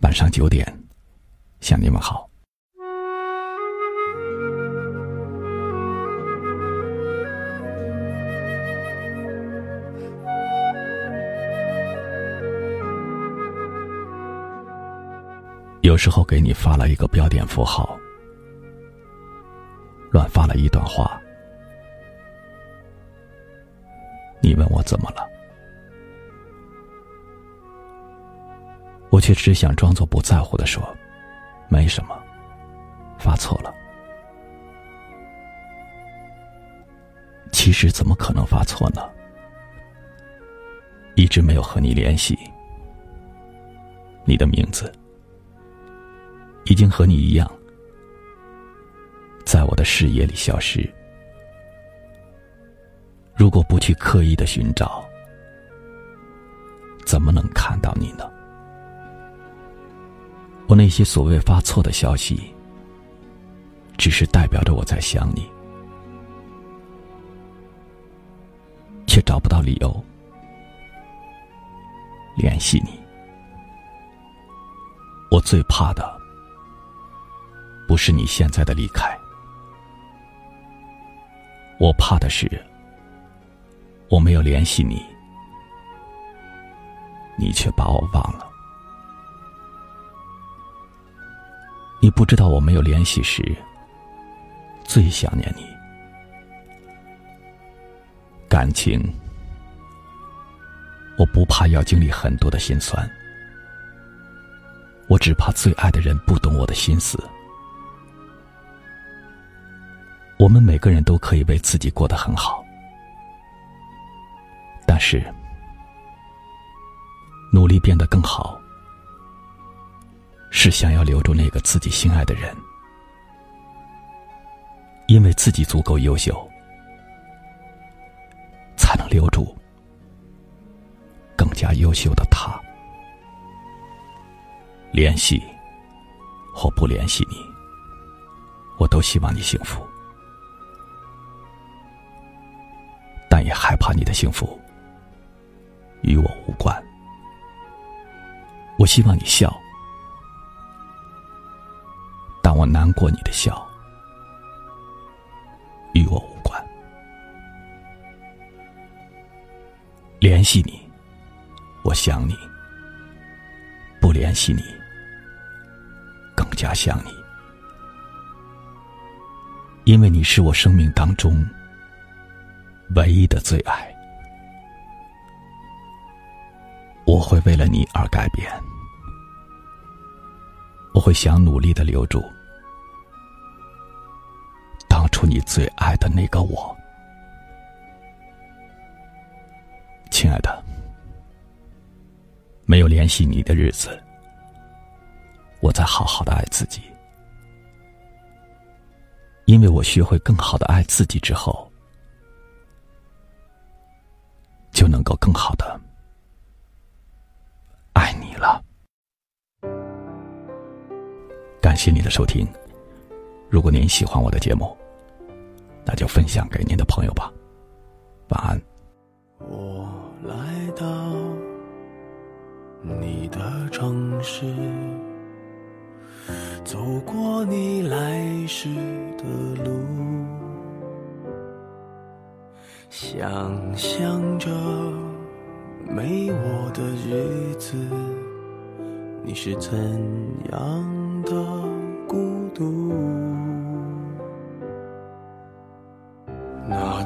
晚上九点，向你们好。有时候给你发了一个标点符号，乱发了一段话，你问我怎么了？我却只想装作不在乎的说：“没什么，发错了。”其实怎么可能发错呢？一直没有和你联系，你的名字已经和你一样，在我的视野里消失。如果不去刻意的寻找，怎么能看到你呢？我那些所谓发错的消息，只是代表着我在想你，却找不到理由联系你。我最怕的，不是你现在的离开，我怕的是我没有联系你，你却把我忘了。你不知道我没有联系时，最想念你。感情，我不怕要经历很多的心酸，我只怕最爱的人不懂我的心思。我们每个人都可以为自己过得很好，但是努力变得更好。是想要留住那个自己心爱的人，因为自己足够优秀，才能留住更加优秀的他。联系或不联系你，我都希望你幸福，但也害怕你的幸福与我无关。我希望你笑。我难过，你的笑与我无关。联系你，我想你；不联系你，更加想你。因为你是我生命当中唯一的最爱，我会为了你而改变，我会想努力的留住。出你最爱的那个我，亲爱的，没有联系你的日子，我在好好的爱自己，因为我学会更好的爱自己之后，就能够更好的爱你了。感谢你的收听，如果您喜欢我的节目。那就分享给您的朋友吧，晚安。我来到你的城市，走过你来时的路，想象着没我的日子，你是怎样的孤独。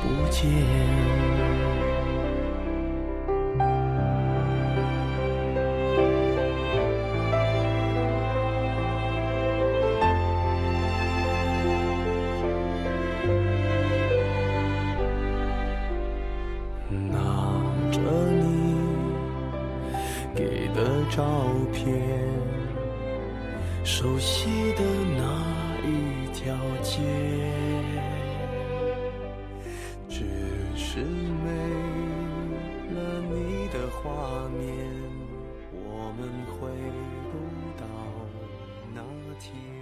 不见。拿着你给的照片，熟悉的那一条街。是没了你的画面我们回不到那天。